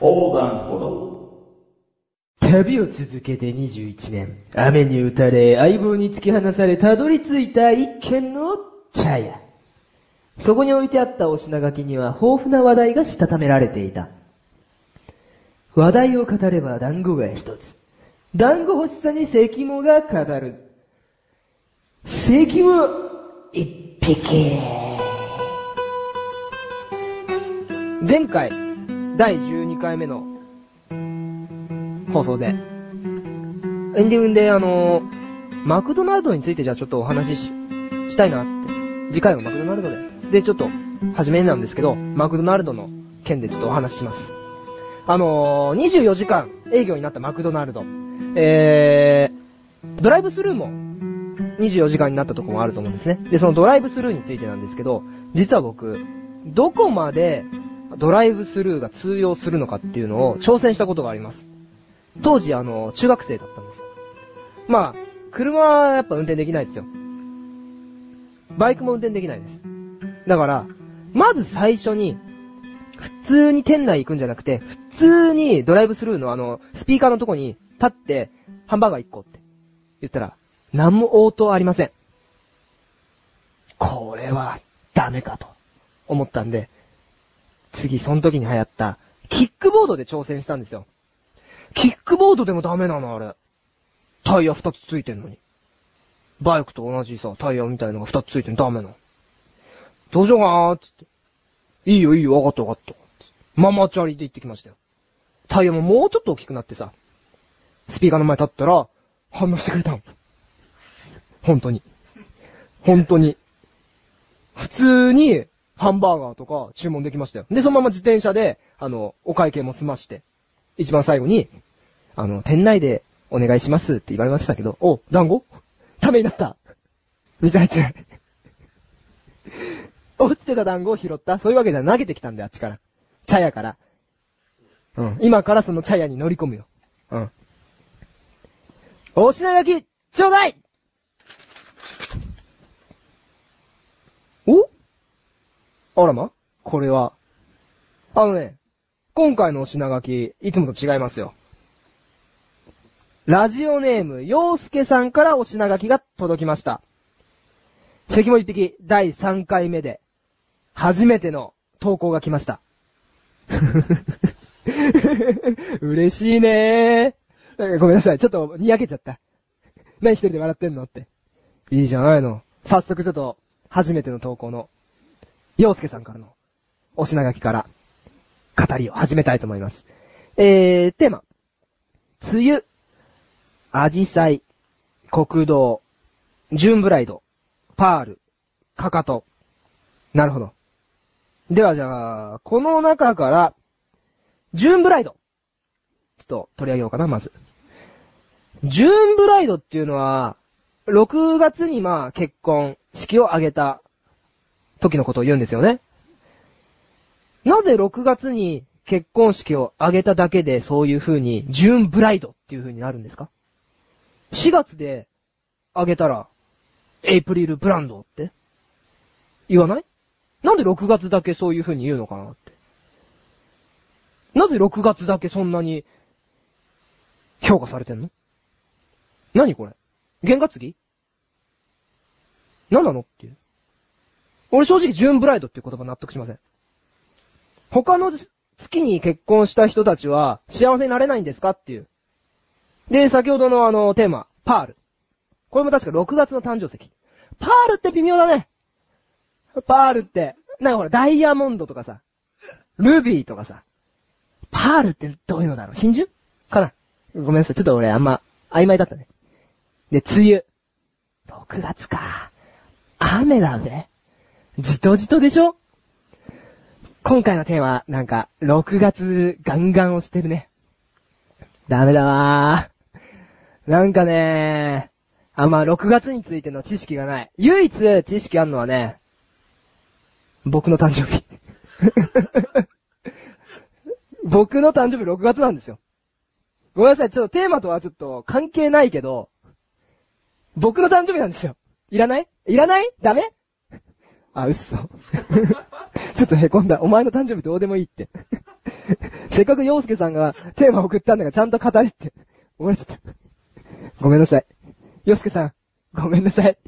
横断歩道。旅を続けて21年、雨に打たれ、相棒に突き放され、たどり着いた一軒の茶屋。そこに置いてあったお品書きには豊富な話題がしたためられていた。話題を語れば団子が一つ。団子欲しさに関肝が語る。関肝一匹。前回、第12回目の放送で、エンディングであのマクドナルドについてじゃあちょっとお話ししたいなって。次回はマクドナルドで。で、ちょっと、初めなんですけど、マクドナルドの件でちょっとお話しします。あのー、24時間営業になったマクドナルド。えー、ドライブスルーも24時間になったとこもあると思うんですね。で、そのドライブスルーについてなんですけど、実は僕、どこまでドライブスルーが通用するのかっていうのを挑戦したことがあります。当時、あの、中学生だったんですよ。まあ、車はやっぱ運転できないですよ。バイクも運転できないです。だから、まず最初に、普通に店内行くんじゃなくて、普通にドライブスルーのあの、スピーカーのとこに立って、ハンバーガー1個って言ったら、何も応答ありません。これは、ダメかと、思ったんで、次、その時に流行った、キックボードで挑戦したんですよ。キックボードでもダメなの、あれ。タイヤ二つついてんのに。バイクと同じさ、タイヤみたいのが二つついてんのダメなの。どうしようかなーつって。いいよいいよ、わかったわかった。ママチャリで行ってきましたよ。タイヤももうちょっと大きくなってさ、スピーカーの前立ったら、反応してくれたの。本当に。本当に。普通に、ハンバーガーとか注文できましたよ。で、そのまま自転車で、あの、お会計も済まして、一番最後に、あの、店内でお願いしますって言われましたけど、お、団子？ためになった。水入ってない。落ちてた団子を拾ったそういうわけじゃ投げてきたんだよ、あっちから。茶屋から。うん。今からその茶屋に乗り込むよ。うん。お品書き、ちょうだいおあらま？これは。あのね、今回のお品書き、いつもと違いますよ。ラジオネーム、洋介さんからお品書きが届きました。関も一匹、第3回目で、初めての投稿が来ました。嬉しいねー。ごめんなさい、ちょっとにやけちゃった。何一人で笑ってんのって。いいじゃないの。早速ちょっと、初めての投稿の、洋介さんからの、お品書きから、語りを始めたいと思います。えー、テーマ。梅雨、アジサイ、国道、ジューンブライド、パール、カカト。なるほど。ではじゃあ、この中から、ジューンブライド。ちょっと取り上げようかな、まず。ジューンブライドっていうのは、6月にまあ結婚、式を挙げた時のことを言うんですよね。なぜ6月に結婚式を挙げただけでそういう風に、ジューンブライドっていう風になるんですか ?4 月で挙げたら、エイプリルブランドって？言わない？なんで6月だけそういう風に言うのかなって。なぜ6月だけそんなに評価されてんの？何これ？験担ぎ何なのっていう。俺正直ジューンブライドっていう言葉納得しません。他の月に結婚した人たちは幸せになれないんですかっていう。で、先ほどのあのテーマ、パール。これも確か6月の誕生石。パールって微妙だね。パールって、なんかほら、ダイヤモンドとかさ、ルビーとかさ、パールってどういうのだろう？真珠？かな？ごめんなさい。ちょっと俺あんま曖昧だったね。で、梅雨。6月か。雨だぜ。じとじとでしょ？今回のテーマ、なんか、6月ガンガン押してるね。ダメだわー。なんかねあん、ま、6月についての知識がない。唯一知識あるのはね、僕の誕生日。僕の誕生日6月なんですよ。ごめんなさい、ちょっとテーマとはちょっと関係ないけど、僕の誕生日なんですよ。いらない？いらない？ダメ？あ、嘘。ちょっと凹んだ。お前の誕生日どうでもいいって。せっかく洋介さんがテーマ送ったんだからちゃんと語れって。思われちゃった。ごめんなさい。洋介さん、ごめんなさい。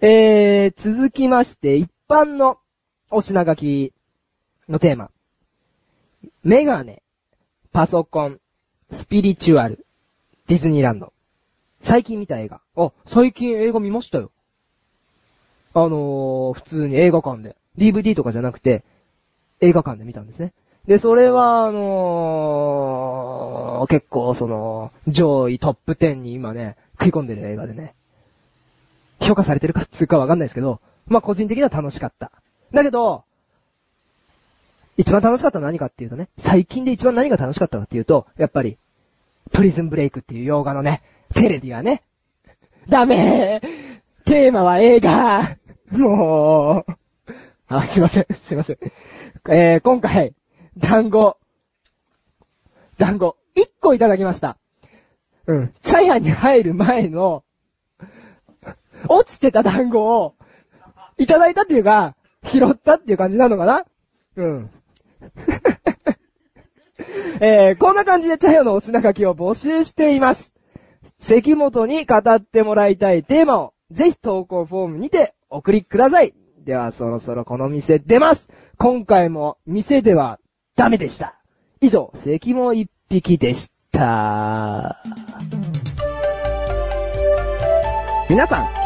えー、続きまして、一般のお品書きのテーマ。メガネ、パソコン、スピリチュアル、ディズニーランド。最近見た映画。あ、最近映画見ましたよ。あのー、普通に映画館で。DVD とかじゃなくて、映画館で見たんですね。で、それは、あのー、結構その、上位トップ10に今ね、食い込んでる映画でね、評価されてるかっつうかわかんないですけど、まあ個人的には楽しかった。だけど、一番楽しかったのは何かっていうとね、最近で一番何が楽しかったかっていうと、やっぱり、プリズンブレイクっていう洋画のね、テレビはね、ダメーテーマは映画もう、あ、すいません、すいません。えー、今回、団子、団子、1個いただきました。うん。チャイアンに入る前の、落ちてた団子を、いただいたっていうか、拾ったっていう感じなのかな？うん。えー、こんな感じでチャイアンのお品書きを募集しています。関本に語ってもらいたいテーマを、ぜひ投稿フォームにてお送りください。ではそろそろこの店出ます。今回も店ではダメでした。以上、関門一匹でした。皆さん、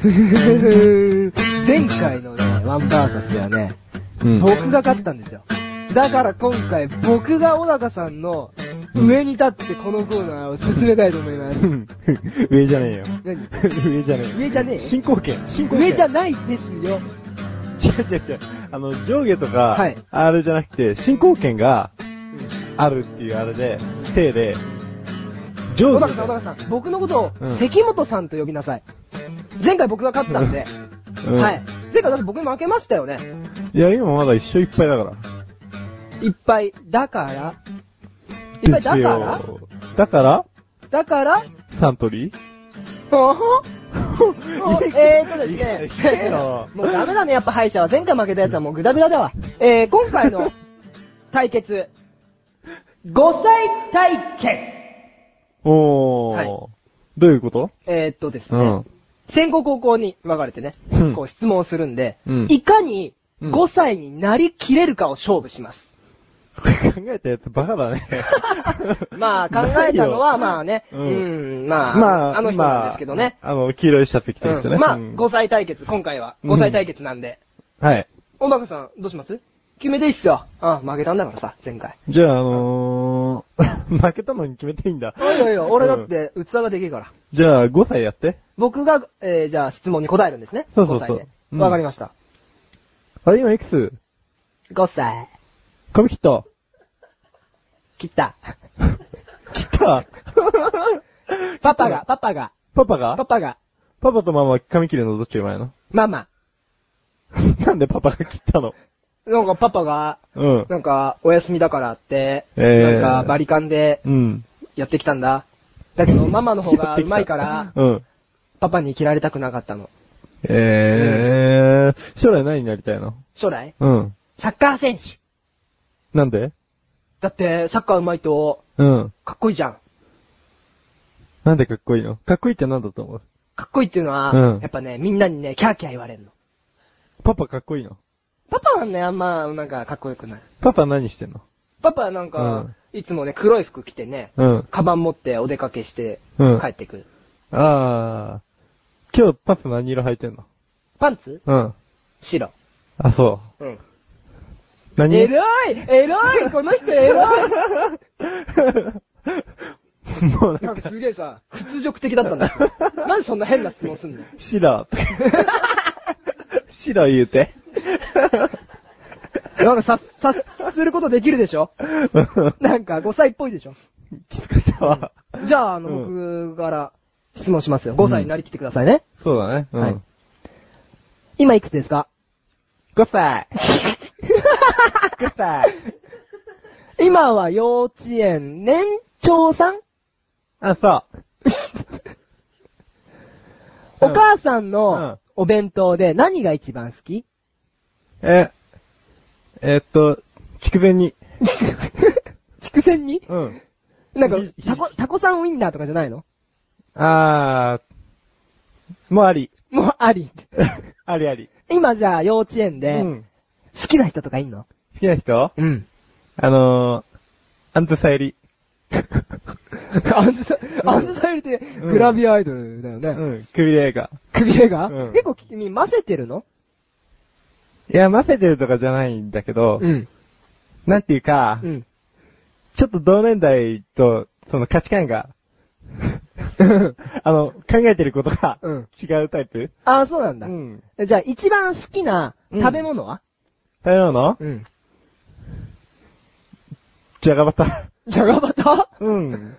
前回のね、ワンバーサスではね、うん。僕が勝ったんですよ。だから今回、僕が小高さんの上に立ってこのコーナーを進めたいと思います。上じゃねえよ。何？上じゃねえよ。上じゃねえ進行権。進行権。上じゃないですよ。違う違う違う。あの、上下とか、はいあれじゃなくて、進行権があるっていうあれで、手で、上下小高さん、小高さん、僕のことをうん関本さんと呼びなさい。前回僕が勝ったんで、うん。はい。前回だって僕に負けましたよね。いや、今まだ一緒いっぱいだから。いっぱい、だから？いっぱいだから？だから？だから？サントリー？あは？えーとですね。もうダメだね、やっぱ敗者は。前回負けたやつはもうグダグダだわ。えー、今回の対決、5歳対決。おー。はい。どういうこと？えーっとですね、うん。先行高校に分かれてね、うんこう質問をするんで、うんいかにうん5歳になりきれるかを勝負します？考えたやつバカだね。まあ考えたのはまあね、ううんん、まあ、まあ、あの人なんですけどね。まあ、あの、黄色いシャツ着てる人ね。うんまあ、うん5歳対決、今回は5歳対決なんで。はい。小高さん、どうします？決めていいっすよ。あ、負けたんだからさ、前回。じゃあ、あのー、負けたのに決めていいんだ。いやいや、俺だっうんて器ができるから。じゃあ、5歳やって。僕が、えー、じゃあ質問に答えるんですね。そうそうそう5歳でうんわかりました。あれ、今いくつ？5歳。髪切った？切った。切った？パパが、パパが、パパが？パパが、パパとママは髪切るのどっちがうまいの？ママ。なんでパパが切ったの？なんかパパが、うん。なんか、お休みだからって、えーなんか、バリカンでうん。やってきたんだ。だけど、ママの方が うまいから、うん。パパに切られたくなかったの。えー、将来何になりたいの？将来？うん。サッカー選手。なんで？だって、サッカーうまいと、うん。かっこいいじゃん。なんでかっこいいの？かっこいいってなんだと思う？かっこいいっていうのは、うんやっぱね、みんなにね、キャーキャー言われるの。パパかっこいいの？パパはね、あんま、なんか、かっこよくない。パパ何してんの？パパはなんか、いつもね、黒い服着てね、うん。カバン持ってお出かけして、うん帰ってくる。あー。今日パパ何色履いてんの？パンツ？うん。白。あ、そうん。う。何？エロいエロいこの人エロい もうなかなんんか、すげえさ、屈辱的だったんだよ。なんでそんな変な質問すんの？白。白言うて。なんかさ、さ、することできるでしょ？なんか5歳っぽいでしょ？きつかったわ。じゃあ、あの、う僕から質問しますよ。5歳になりきってくださいね。そうだね。うん。はい今いくつですか？5歳 !5 歳今は幼稚園年長さん？あ、そう。お母さんのお弁当で何が一番好き？え、えーっと、筑前煮。筑前煮？うん。なんかひ、ひタコ、タコさんウインナーとかじゃないの？あー、もうあり。もうあり。ありあり。今じゃあ幼稚園うで、ん。好きな人とかいんの？好きな人？うん。あのー、アントサユリ。アンズサ、アンズサイルってグラビアアイドルだよね。うん、くびれ映画。首映画？うん結構君混ぜてるの？いや、混ぜてるとかじゃないんだけど、ん。なんていうか、うん。ちょっと同年代と、その価値観が、あの、考えてることがうん違うタイプ？ああ、そうなんだ。ん。じゃあ一番好きな食べ物は？食べ物？うん。じゃがバタ。じゃがバタうん。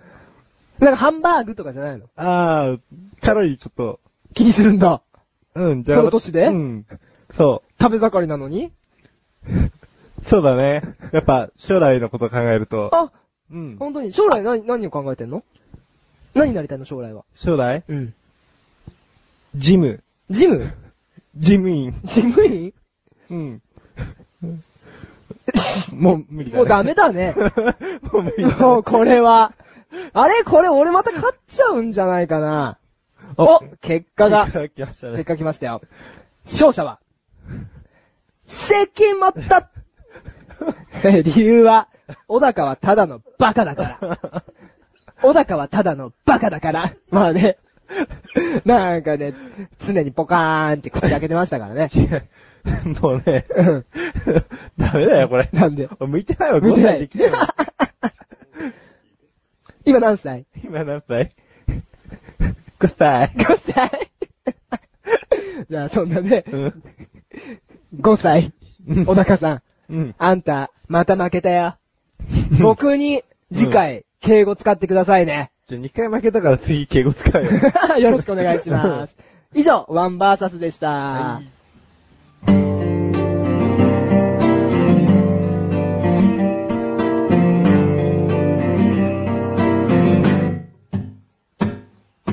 なんかハンバーグとかじゃないの？あー、カロリーちょっと、気にするんだ。うん、じゃがバタ。その年で？うん。そ食べ盛りなのに？う。そうだね。やっぱ、将来のことを考えると、あ、うん。本当に？将来何、何を考えてんの？何になりたいの？将来は。将来？うん。ジム。ジム？ジムイン。ジムイうん。もう無理だ、ね。ンもうダメだね。もう無理だ、ね。もうこれは。あれ？これ俺また勝っちゃうんじゃないかな。お結果が、結果来ました結ね。果来ましたよ。勝者は、関本 理由は、小高はただのバカだから。小高はただのバカだから。まあね。なんかね、常にポカーンって口開けてましたからね。もうねうん、ダメだよ、これ。なんで？向いてないわ、向いてない5歳できないわ。今何歳？今何歳 ?5 歳。?5 歳じゃあそんなね、うん。5歳、うん小高さん、うん。あんた、また負けたよ。僕に、次回、敬語使ってくださいね。じゃあ2回負けたから次敬語使うよ。よろしくお願いします。以上、ワンバーサスでした。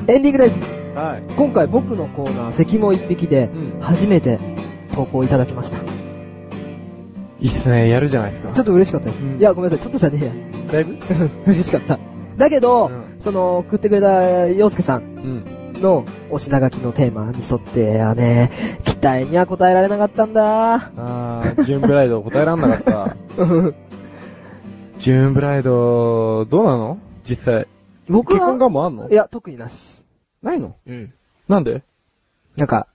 エンディングです。はい。今回僕のコーナー、関も一匹でうん、初めて投稿いただきました。いいっすね、やるじゃないですか。ちょっと嬉しかったです。うんいや、ごめんなさい、ちょっとじゃねえや。だいぶ？嬉しかった。だけど、うんその、送ってくれた洋介さんうん。のお品書きのテーマに沿ってはね、期待には応えられなかったんだ。あー、ジューンブライド答えらんなかった。ジューンブライド、どうなの？実際。僕結婚願は、望あんの？いや、特になし。ないの？うん。なんで？なんか、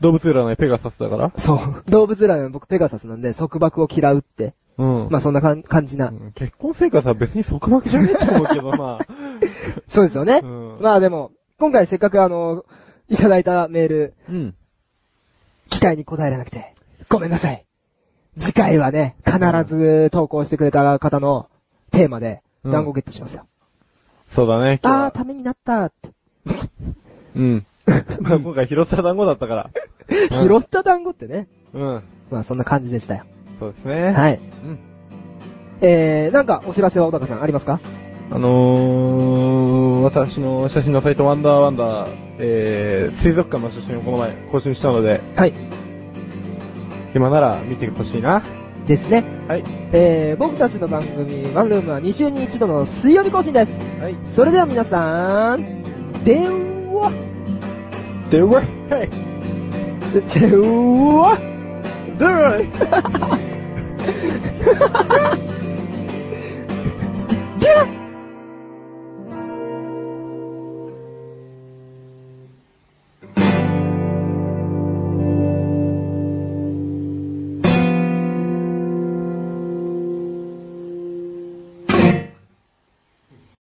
動物占いペガサスだから？そう、動物占いの僕ペガサスなんで、束縛を嫌うって。うん。まあそんなかん感じな。うん結婚生活は別に束縛じゃねえと思うけど、まあ。そうですよね。うんまあでも、今回せっかくあの、いただいたメール、うん。期待に応えられなくて、ごめんなさい。次回はね、必ず投稿してくれた方のテーマで、うん団子ゲットしますよ。そうだね、あー、ためになったって。うん。まあ今回拾った団子だったから。拾った団子ってね。うん。まあそんな感じでしたよ。そうですね。い。はい。うん。えー、なんかお知らせは小高さんありますか？あのー、私の写真のサイトワンダーワンダー、えー、水族館の写真をこの前更新したので、はい。今なら見てほしいな。ですね。はい。えー、僕たちの番組、ワンルームは2週に1度の水曜日更新です。はい。それでは皆さん、電話でわはい。うわどれ Yeah!